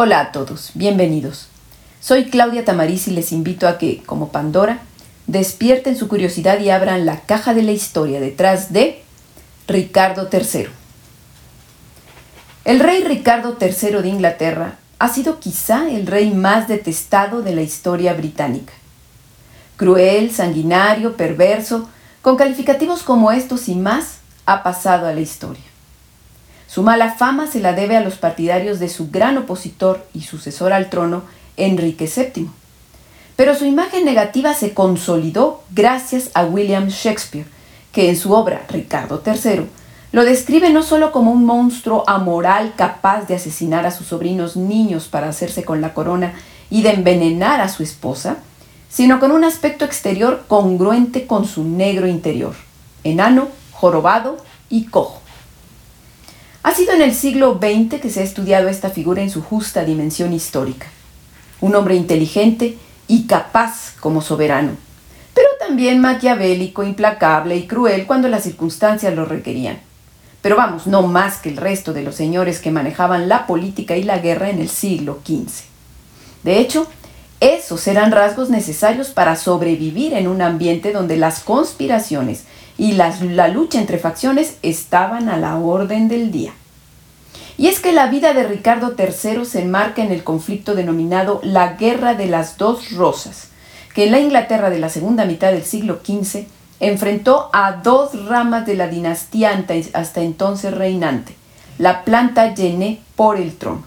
Hola a todos, bienvenidos. Soy Claudia Tamariz y les invito a que, como Pandora, despierten su curiosidad y abran la caja de la historia detrás de Ricardo III. El rey Ricardo III de Inglaterra ha sido quizá el rey más detestado de la historia británica. Cruel, sanguinario, perverso, con calificativos como estos y más, ha pasado a la historia. Su mala fama se la debe a los partidarios de su gran opositor y sucesor al trono, Enrique VII. Pero su imagen negativa se consolidó gracias a William Shakespeare, que en su obra Ricardo III lo describe no solo como un monstruo amoral capaz de asesinar a sus sobrinos niños para hacerse con la corona y de envenenar a su esposa, sino con un aspecto exterior congruente con su negro interior, enano, jorobado y cojo. Ha sido en el siglo XX que se ha estudiado esta figura en su justa dimensión histórica. Un hombre inteligente y capaz como soberano, pero también maquiavélico, implacable y cruel cuando las circunstancias lo requerían. Pero vamos, no más que el resto de los señores que manejaban la política y la guerra en el siglo XV. De hecho, esos eran rasgos necesarios para sobrevivir en un ambiente donde las conspiraciones y la lucha entre facciones estaban a la orden del día. Y es que la vida de Ricardo III se enmarca en el conflicto denominado la Guerra de las Dos Rosas, que en la Inglaterra de la segunda mitad del siglo XV enfrentó a dos ramas de la dinastía hasta entonces reinante, la planta Jenné por el trono.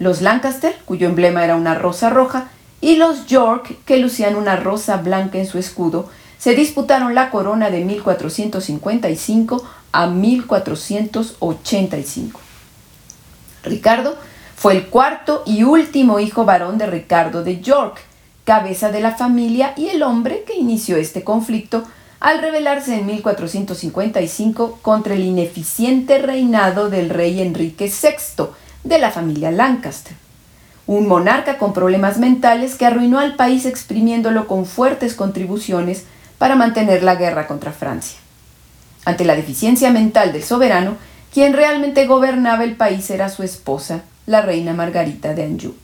Los Lancaster, cuyo emblema era una rosa roja, y los York, que lucían una rosa blanca en su escudo, se disputaron la corona de 1455 a 1485. Ricardo fue el cuarto y último hijo varón de Ricardo de York, cabeza de la familia y el hombre que inició este conflicto al rebelarse en 1455 contra el ineficiente reinado del rey Enrique VI de la familia Lancaster, un monarca con problemas mentales que arruinó al país exprimiéndolo con fuertes contribuciones para mantener la guerra contra Francia. Ante la deficiencia mental del soberano, quien realmente gobernaba el país era su esposa, la reina Margarita de Anjou.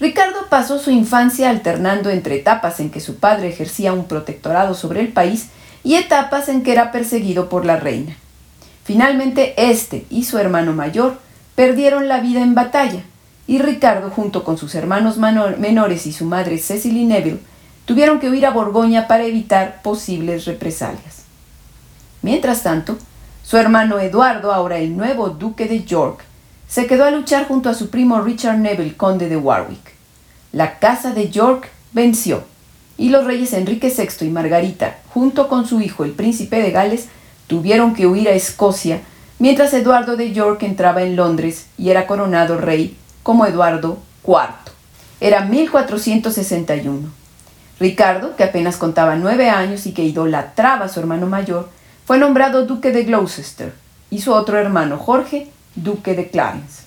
Ricardo pasó su infancia alternando entre etapas en que su padre ejercía un protectorado sobre el país y etapas en que era perseguido por la reina. Finalmente, este y su hermano mayor perdieron la vida en batalla, y Ricardo, junto con sus hermanos menores y su madre Cecily Neville, tuvieron que huir a Borgoña para evitar posibles represalias. Mientras tanto, su hermano Eduardo, ahora el nuevo duque de York, se quedó a luchar junto a su primo Richard Neville, conde de Warwick. La casa de York venció, y los reyes Enrique VI y Margarita, junto con su hijo el príncipe de Gales, tuvieron que huir a Escocia, mientras Eduardo de York entraba en Londres y era coronado rey como Eduardo IV. Era 1461. Ricardo, que apenas contaba nueve años y que idolatraba a su hermano mayor, fue nombrado duque de Gloucester y su otro hermano Jorge, duque de Clarence.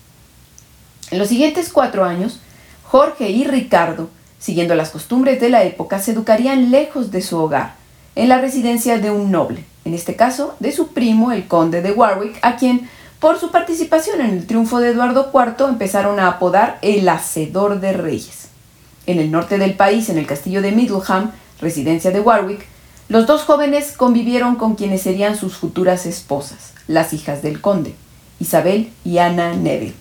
En los siguientes cuatro años, Jorge y Ricardo, siguiendo las costumbres de la época, se educarían lejos de su hogar, en la residencia de un noble, en este caso de su primo, el conde de Warwick, a quien, por su participación en el triunfo de Eduardo IV, empezaron a apodar el Hacedor de Reyes. En el norte del país, en el castillo de Middleham, residencia de Warwick, los dos jóvenes convivieron con quienes serían sus futuras esposas, las hijas del conde, Isabel y Ana Neville.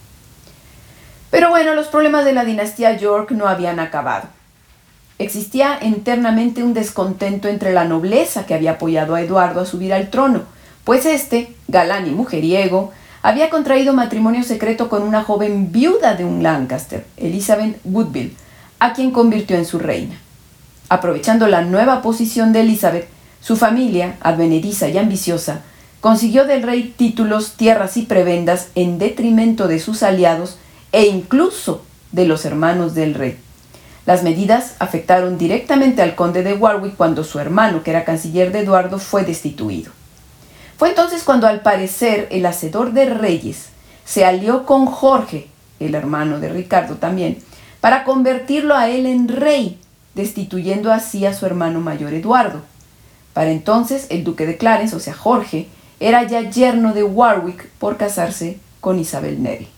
Pero bueno, los problemas de la dinastía York no habían acabado. Existía internamente un descontento entre la nobleza que había apoyado a Eduardo a subir al trono, pues este, galán y mujeriego, había contraído matrimonio secreto con una joven viuda de un Lancaster, Elizabeth Woodville, a quien convirtió en su reina. Aprovechando la nueva posición de Elizabeth, su familia, advenediza y ambiciosa, consiguió del rey títulos, tierras y prebendas en detrimento de sus aliados e incluso de los hermanos del rey. Las medidas afectaron directamente al conde de Warwick cuando su hermano, que era canciller de Eduardo, fue destituido. Fue entonces cuando al parecer el hacedor de reyes se alió con Jorge, el hermano de Ricardo también, para convertirlo a él en rey destituyendo así a su hermano mayor Eduardo. Para entonces el duque de Clarence, o sea Jorge, era ya yerno de Warwick por casarse con Isabel Neville.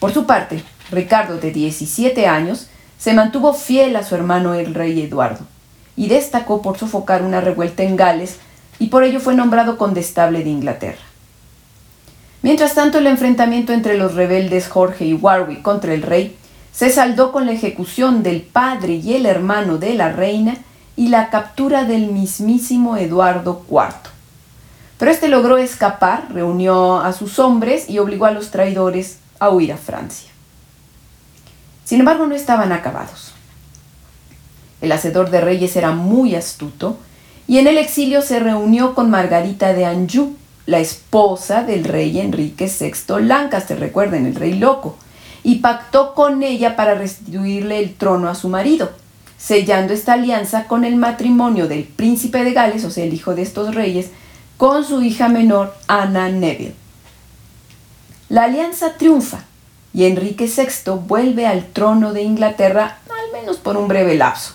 Por su parte, Ricardo, de 17 años, se mantuvo fiel a su hermano el rey Eduardo y destacó por sofocar una revuelta en Gales y por ello fue nombrado condestable de Inglaterra. Mientras tanto, el enfrentamiento entre los rebeldes Jorge y Warwick contra el rey se saldó con la ejecución del padre y el hermano de la reina y la captura del mismísimo Eduardo IV. Pero este logró escapar, reunió a sus hombres y obligó a los traidores a huir a Francia. Sin embargo, no estaban acabados. El hacedor de reyes era muy astuto y en el exilio se reunió con Margarita de Anjou, la esposa del rey Enrique VI Lancaster, recuerden, el rey loco, y pactó con ella para restituirle el trono a su marido, sellando esta alianza con el matrimonio del príncipe de Gales, o sea, el hijo de estos reyes, con su hija menor, Ana Neville. La alianza triunfa y Enrique VI vuelve al trono de Inglaterra al menos por un breve lapso,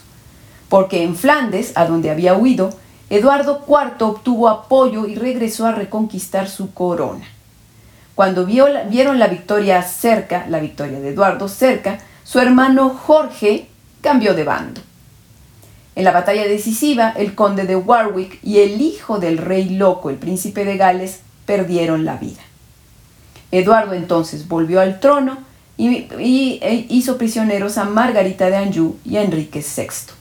porque en Flandes, a donde había huido, Eduardo IV obtuvo apoyo y regresó a reconquistar su corona. Cuando vieron la victoria cerca, la victoria de Eduardo cerca, su hermano Jorge cambió de bando. En la batalla decisiva, el conde de Warwick y el hijo del rey loco, el príncipe de Gales, perdieron la vida. Eduardo entonces volvió al trono y, e hizo prisioneros a Margarita de Anjou y a Enrique VI.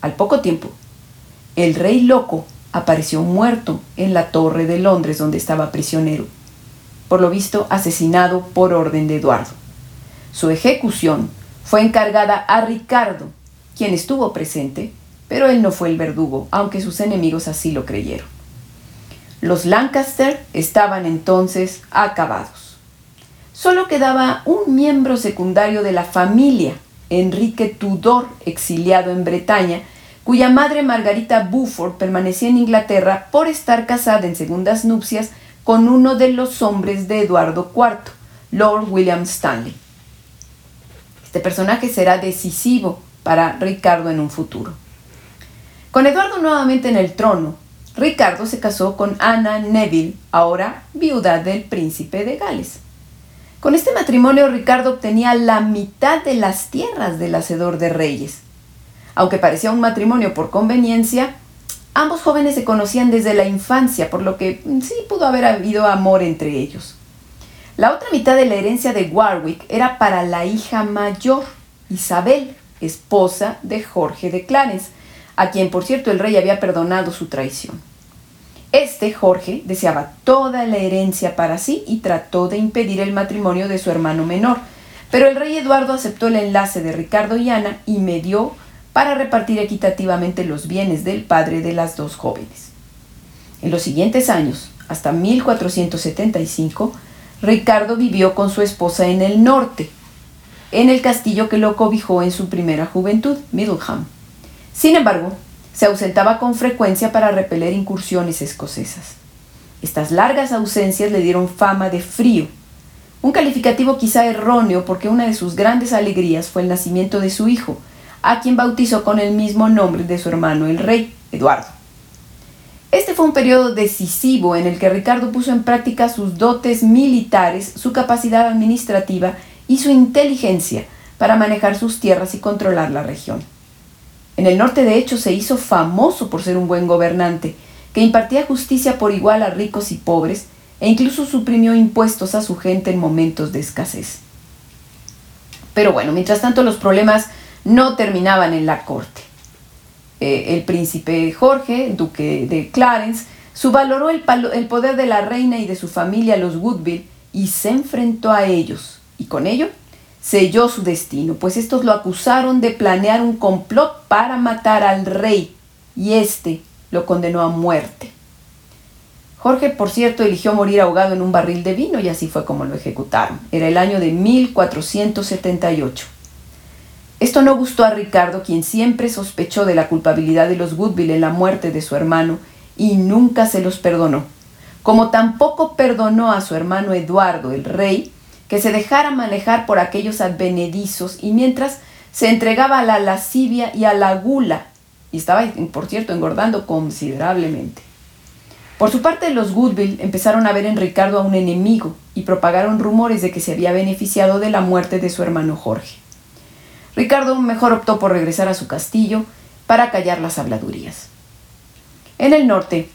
Al poco tiempo, el rey loco apareció muerto en la torre de Londres donde estaba prisionero, por lo visto asesinado por orden de Eduardo. Su ejecución fue encargada a Ricardo, quien estuvo presente, pero él no fue el verdugo, aunque sus enemigos así lo creyeron. Los Lancaster estaban entonces acabados. Solo quedaba un miembro secundario de la familia, Enrique Tudor, exiliado en Bretaña, cuya madre Margarita Buford permanecía en Inglaterra por estar casada en segundas nupcias con uno de los hombres de Eduardo IV, Lord William Stanley. Este personaje será decisivo para Ricardo en un futuro. Con Eduardo nuevamente en el trono, Ricardo se casó con Anna Neville, ahora viuda del príncipe de Gales. Con este matrimonio Ricardo obtenía la mitad de las tierras del hacedor de reyes, aunque parecía un matrimonio por conveniencia, ambos jóvenes se conocían desde la infancia, por lo que mm, sí pudo haber habido amor entre ellos. La otra mitad de la herencia de Warwick era para la hija mayor, Isabel, esposa de Jorge de Clarence, a quien por cierto el rey había perdonado su traición. Este, Jorge, deseaba toda la herencia para sí y trató de impedir el matrimonio de su hermano menor, pero el rey Eduardo aceptó el enlace de Ricardo y Ana y medió para repartir equitativamente los bienes del padre de las dos jóvenes. En los siguientes años, hasta 1475, Ricardo vivió con su esposa en el norte, en el castillo que lo cobijó en su primera juventud, Middleham. Sin embargo, se ausentaba con frecuencia para repeler incursiones escocesas. Estas largas ausencias le dieron fama de frío, un calificativo quizá erróneo porque una de sus grandes alegrías fue el nacimiento de su hijo, a quien bautizó con el mismo nombre de su hermano el rey, Eduardo. Este fue un periodo decisivo en el que Ricardo puso en práctica sus dotes militares, su capacidad administrativa y su inteligencia para manejar sus tierras y controlar la región. En el norte, de hecho, se hizo famoso por ser un buen gobernante, que impartía justicia por igual a ricos y pobres, e incluso suprimió impuestos a su gente en momentos de escasez. Pero bueno, mientras tanto los problemas no terminaban en la corte. Eh, el príncipe Jorge, duque de Clarence, subvaloró el, el poder de la reina y de su familia, los Woodville, y se enfrentó a ellos, y con ello selló su destino, pues estos lo acusaron de planear un complot para matar al rey, y éste lo condenó a muerte. Jorge, por cierto, eligió morir ahogado en un barril de vino y así fue como lo ejecutaron. Era el año de 1478. Esto no gustó a Ricardo, quien siempre sospechó de la culpabilidad de los Woodville en la muerte de su hermano y nunca se los perdonó, como tampoco perdonó a su hermano Eduardo, el rey, que se dejara manejar por aquellos advenedizos y mientras se entregaba a la lascivia y a la gula, y estaba, por cierto, engordando considerablemente. Por su parte, los Goodville empezaron a ver en Ricardo a un enemigo y propagaron rumores de que se había beneficiado de la muerte de su hermano Jorge. Ricardo mejor optó por regresar a su castillo para callar las habladurías. En el norte,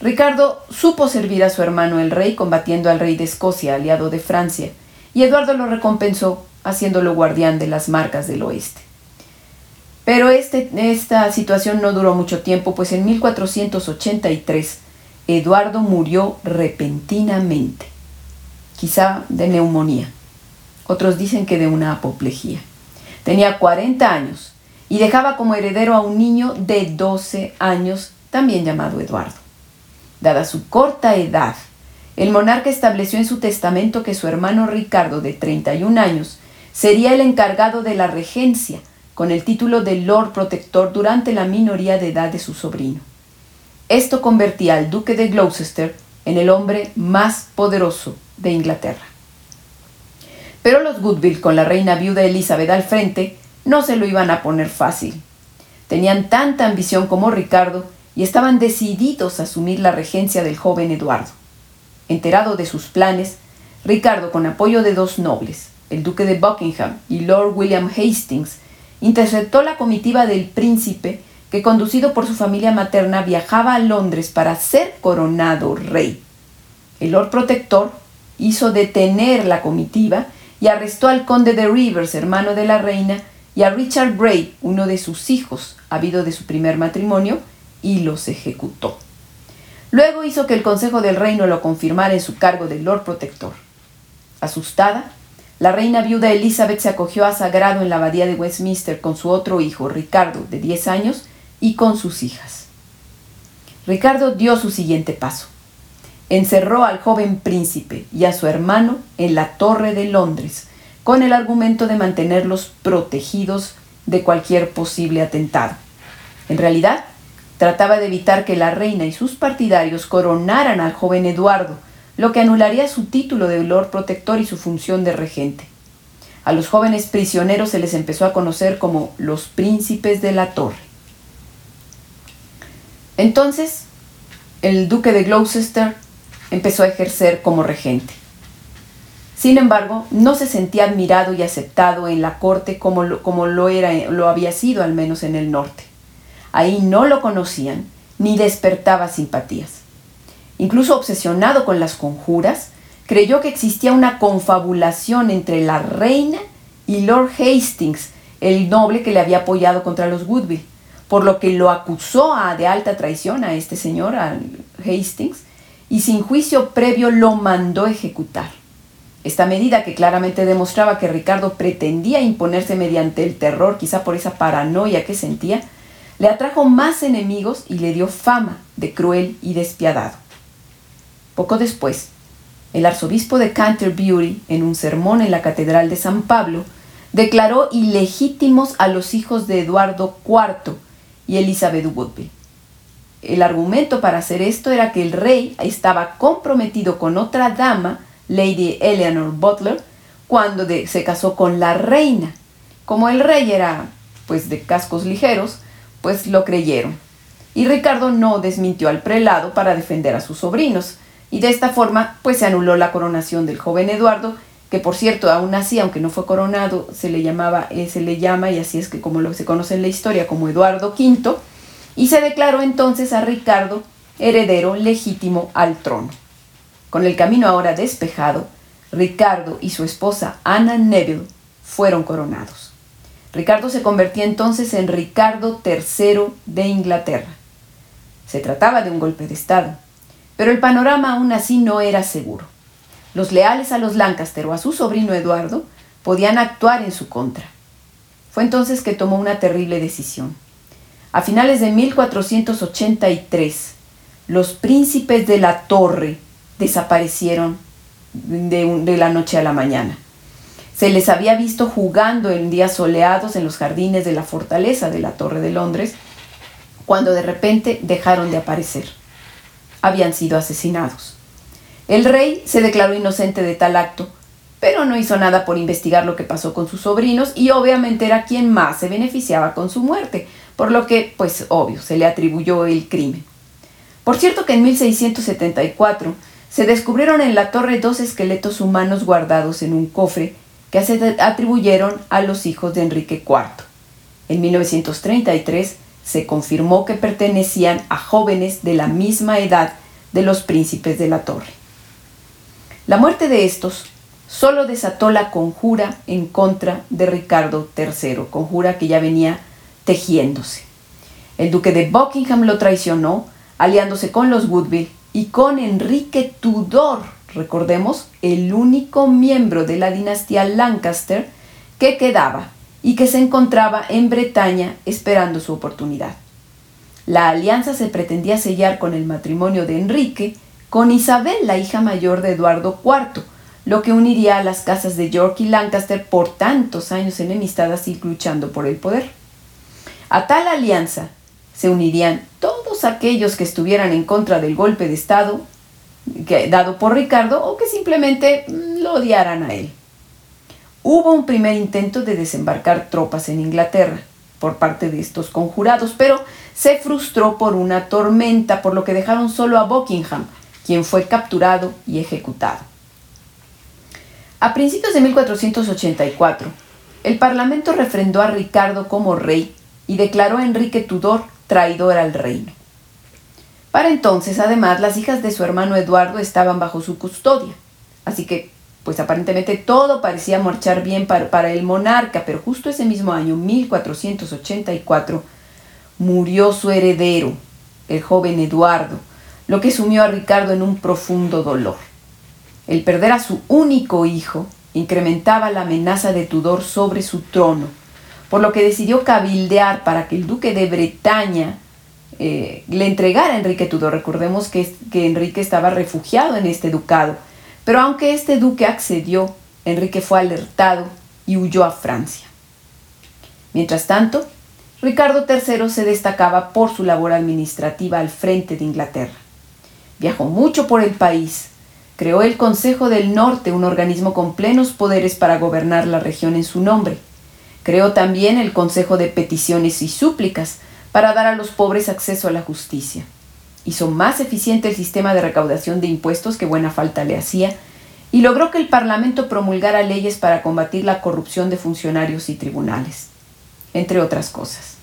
Ricardo supo servir a su hermano el rey combatiendo al rey de Escocia, aliado de Francia, y Eduardo lo recompensó haciéndolo guardián de las marcas del oeste. Pero este, esta situación no duró mucho tiempo, pues en 1483 Eduardo murió repentinamente, quizá de neumonía. Otros dicen que de una apoplejía. Tenía 40 años y dejaba como heredero a un niño de 12 años, también llamado Eduardo. Dada su corta edad, el monarca estableció en su testamento que su hermano Ricardo, de 31 años, sería el encargado de la regencia, con el título de Lord Protector durante la minoría de edad de su sobrino. Esto convertía al duque de Gloucester en el hombre más poderoso de Inglaterra. Pero los Goodville, con la reina viuda Elizabeth al frente, no se lo iban a poner fácil. Tenían tanta ambición como Ricardo y estaban decididos a asumir la regencia del joven Eduardo. Enterado de sus planes, Ricardo, con apoyo de dos nobles, el duque de Buckingham y Lord William Hastings, interceptó la comitiva del príncipe que conducido por su familia materna viajaba a Londres para ser coronado rey. El Lord Protector hizo detener la comitiva y arrestó al conde de Rivers, hermano de la reina, y a Richard Bray, uno de sus hijos, habido de su primer matrimonio, y los ejecutó. Luego hizo que el Consejo del Reino lo confirmara en su cargo de Lord Protector. Asustada, la reina viuda Elizabeth se acogió a sagrado en la abadía de Westminster con su otro hijo, Ricardo, de 10 años, y con sus hijas. Ricardo dio su siguiente paso. Encerró al joven príncipe y a su hermano en la Torre de Londres, con el argumento de mantenerlos protegidos de cualquier posible atentado. En realidad, trataba de evitar que la reina y sus partidarios coronaran al joven Eduardo, lo que anularía su título de Lord Protector y su función de regente. A los jóvenes prisioneros se les empezó a conocer como los príncipes de la torre. Entonces, el duque de Gloucester empezó a ejercer como regente. Sin embargo, no se sentía admirado y aceptado en la corte como lo, como lo, era, lo había sido al menos en el norte. Ahí no lo conocían ni despertaba simpatías. Incluso obsesionado con las conjuras, creyó que existía una confabulación entre la reina y Lord Hastings, el noble que le había apoyado contra los Woodville por lo que lo acusó a, de alta traición a este señor, a Hastings, y sin juicio previo lo mandó ejecutar. Esta medida, que claramente demostraba que Ricardo pretendía imponerse mediante el terror, quizá por esa paranoia que sentía, le atrajo más enemigos y le dio fama de cruel y despiadado. Poco después, el arzobispo de Canterbury, en un sermón en la Catedral de San Pablo, declaró ilegítimos a los hijos de Eduardo IV, y Elizabeth Woodville. El argumento para hacer esto era que el rey estaba comprometido con otra dama, Lady Eleanor Butler, cuando se casó con la reina. Como el rey era pues de cascos ligeros, pues lo creyeron. Y Ricardo no desmintió al prelado para defender a sus sobrinos, y de esta forma pues se anuló la coronación del joven Eduardo, que por cierto aún así, aunque no fue coronado, se le llamaba, eh, se le llama, y así es que como lo se conoce en la historia, como Eduardo V, y se declaró entonces a Ricardo heredero legítimo al trono. Con el camino ahora despejado, Ricardo y su esposa Anna Neville fueron coronados. Ricardo se convertía entonces en Ricardo III de Inglaterra. Se trataba de un golpe de Estado, pero el panorama aún así no era seguro. Los leales a los Lancaster o a su sobrino Eduardo podían actuar en su contra. Fue entonces que tomó una terrible decisión. A finales de 1483, los príncipes de la torre desaparecieron de, de, la noche a la mañana. Se les había visto jugando en días soleados en los jardines de la fortaleza de la Torre de Londres, cuando de repente dejaron de aparecer. Habían sido asesinados. El rey se declaró inocente de tal acto, pero no hizo nada por investigar lo que pasó con sus sobrinos y obviamente era quien más se beneficiaba con su muerte, por lo que, pues obvio, se le atribuyó el crimen. Por cierto que en 1674 se descubrieron en la torre dos esqueletos humanos guardados en un cofre que se atribuyeron a los hijos de Enrique IV. En 1933 se confirmó que pertenecían a jóvenes de la misma edad de los príncipes de la torre. La muerte de estos solo desató la conjura en contra de Ricardo III, conjura que ya venía tejiéndose. El duque de Buckingham lo traicionó, aliándose con los Woodville y con Enrique Tudor, recordemos, el único miembro de la dinastía Lancaster que quedaba y que se encontraba en Bretaña esperando su oportunidad. La alianza se pretendía sellar con el matrimonio de Enrique con Isabel, la hija mayor de Eduardo IV, lo que uniría a las casas de York y Lancaster por tantos años enemistadas y luchando por el poder. A tal alianza se unirían todos aquellos que estuvieran en contra del golpe de Estado dado por Ricardo o que simplemente mm, lo odiaran a él. Hubo un primer intento de desembarcar tropas en Inglaterra por parte de estos conjurados, pero se frustró por una tormenta, por lo que dejaron solo a Buckingham, quien fue capturado y ejecutado. A principios de 1484, el Parlamento refrendó a Ricardo como rey y declaró a Enrique Tudor traidor al reino. Para entonces, además, las hijas de su hermano Eduardo estaban bajo su custodia, así que, pues aparentemente todo parecía marchar bien para, el monarca, pero justo ese mismo año, 1484, murió su heredero, el joven Eduardo, lo que sumió a Ricardo en un profundo dolor. El perder a su único hijo incrementaba la amenaza de Tudor sobre su trono, por lo que decidió cabildear para que el duque de Bretaña eh, le entregara a Enrique Tudor. Recordemos que, que Enrique estaba refugiado en este ducado, pero aunque este duque accedió, Enrique fue alertado y huyó a Francia. Mientras tanto, Ricardo III se destacaba por su labor administrativa al frente de Inglaterra. Viajó mucho por el país, creó el Consejo del Norte, un organismo con plenos poderes para gobernar la región en su nombre. Creó también el Consejo de Peticiones y Súplicas para dar a los pobres acceso a la justicia. Hizo más eficiente el sistema de recaudación de impuestos que buena falta le hacía y logró que el Parlamento promulgara leyes para combatir la corrupción de funcionarios y tribunales, entre otras cosas.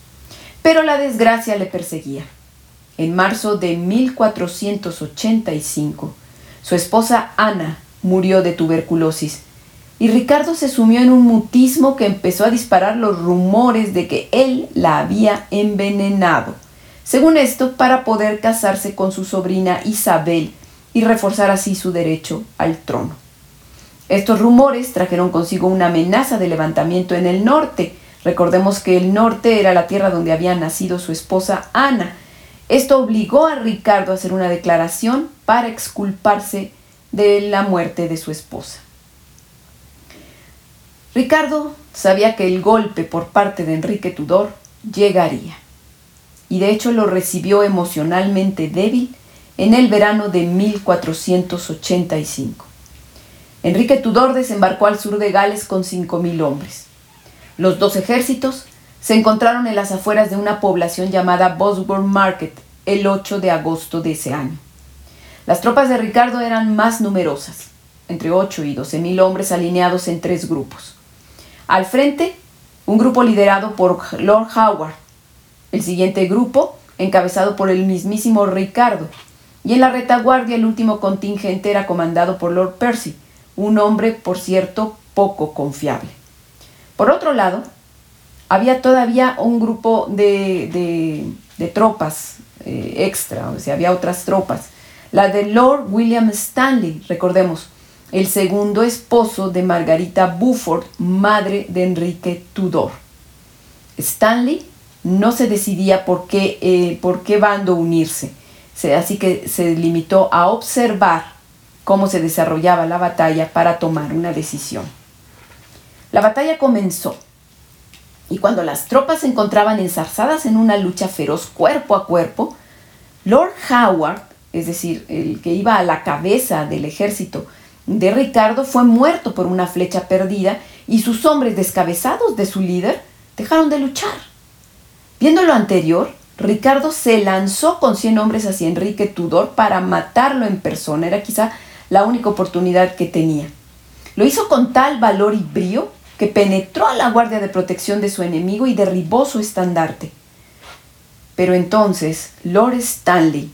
Pero la desgracia le perseguía. En marzo de 1485, su esposa Ana murió de tuberculosis y Ricardo se sumió en un mutismo que empezó a disparar los rumores de que él la había envenenado. Según esto, para poder casarse con su sobrina Isabel y reforzar así su derecho al trono. Estos rumores trajeron consigo una amenaza de levantamiento en el norte. Recordemos que el norte era la tierra donde había nacido su esposa Ana. Esto obligó a Ricardo a hacer una declaración para exculparse de la muerte de su esposa. Ricardo sabía que el golpe por parte de Enrique Tudor llegaría, y de hecho lo recibió emocionalmente débil en el verano de 1485. Enrique Tudor desembarcó al sur de Gales con 5.000 hombres. Los dos ejércitos se encontraron en las afueras de una población llamada Bosworth Market el 8 de agosto de ese año. Las tropas de Ricardo eran más numerosas, entre 8 y 12 mil hombres alineados en tres grupos. Al frente, un grupo liderado por Lord Howard, el siguiente grupo encabezado por el mismísimo Ricardo, y en la retaguardia el último contingente era comandado por Lord Percy, un hombre, por cierto, poco confiable. Por otro lado, había todavía un grupo de, tropas eh, extra, o sea, había otras tropas. La de Lord William Stanley, recordemos, el segundo esposo de Margarita Buford, madre de Enrique Tudor. Stanley no se decidía por qué, eh, por qué bando unirse, así que se limitó a observar cómo se desarrollaba la batalla para tomar una decisión. La batalla comenzó y cuando las tropas se encontraban enzarzadas en una lucha feroz cuerpo a cuerpo, Lord Howard, es decir, el que iba a la cabeza del ejército de Ricardo fue muerto por una flecha perdida y sus hombres descabezados de su líder dejaron de luchar. Viendo lo anterior, Ricardo se lanzó con 100 hombres hacia Enrique Tudor para matarlo en persona. Era quizá la única oportunidad que tenía. Lo hizo con tal valor y brío que penetró a la guardia de protección de su enemigo y derribó su estandarte. Pero entonces Lord Stanley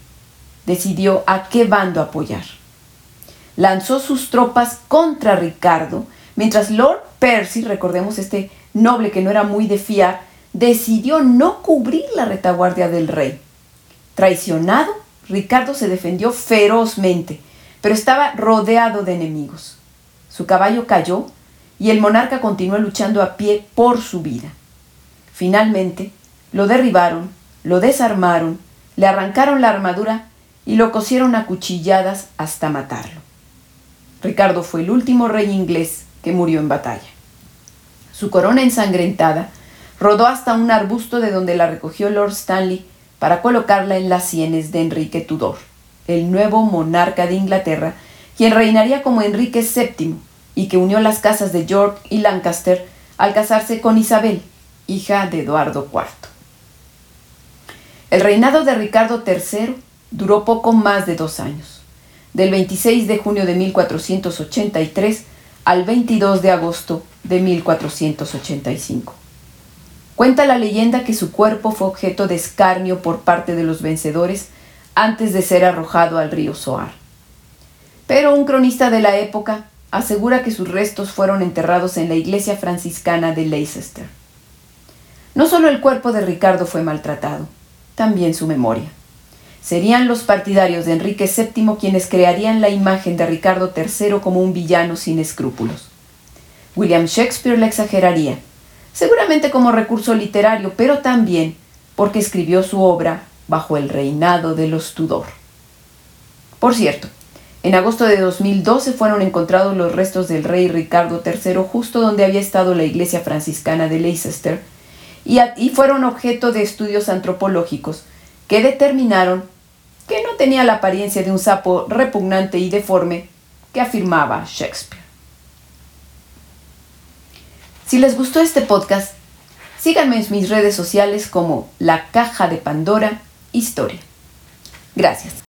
decidió a qué bando apoyar. Lanzó sus tropas contra Ricardo, mientras Lord Percy, recordemos este noble que no era muy de fiar, decidió no cubrir la retaguardia del rey. Traicionado, Ricardo se defendió ferozmente, pero estaba rodeado de enemigos. Su caballo cayó y el monarca continuó luchando a pie por su vida. Finalmente, lo derribaron, lo desarmaron, le arrancaron la armadura y lo cosieron a cuchilladas hasta matarlo. Ricardo fue el último rey inglés que murió en batalla. Su corona ensangrentada rodó hasta un arbusto de donde la recogió Lord Stanley para colocarla en las sienes de Enrique Tudor, el nuevo monarca de Inglaterra, quien reinaría como Enrique VII y que unió las casas de York y Lancaster al casarse con Isabel, hija de Eduardo IV. El reinado de Ricardo III duró poco más de dos años, del 26 de junio de 1483 al 22 de agosto de 1485. Cuenta la leyenda que su cuerpo fue objeto de escarnio por parte de los vencedores antes de ser arrojado al río Soar. Pero un cronista de la época asegura que sus restos fueron enterrados en la iglesia franciscana de Leicester. No solo el cuerpo de Ricardo fue maltratado, también su memoria. Serían los partidarios de Enrique VII quienes crearían la imagen de Ricardo III como un villano sin escrúpulos. William Shakespeare la exageraría, seguramente como recurso literario, pero también porque escribió su obra bajo el reinado de los Tudor. Por cierto, en agosto de 2012 fueron encontrados los restos del rey Ricardo III justo donde había estado la iglesia franciscana de Leicester y, y fueron objeto de estudios antropológicos que determinaron tenía la apariencia de un sapo repugnante y deforme que afirmaba Shakespeare. Si les gustó este podcast, síganme en mis redes sociales como La Caja de Pandora Historia. Gracias.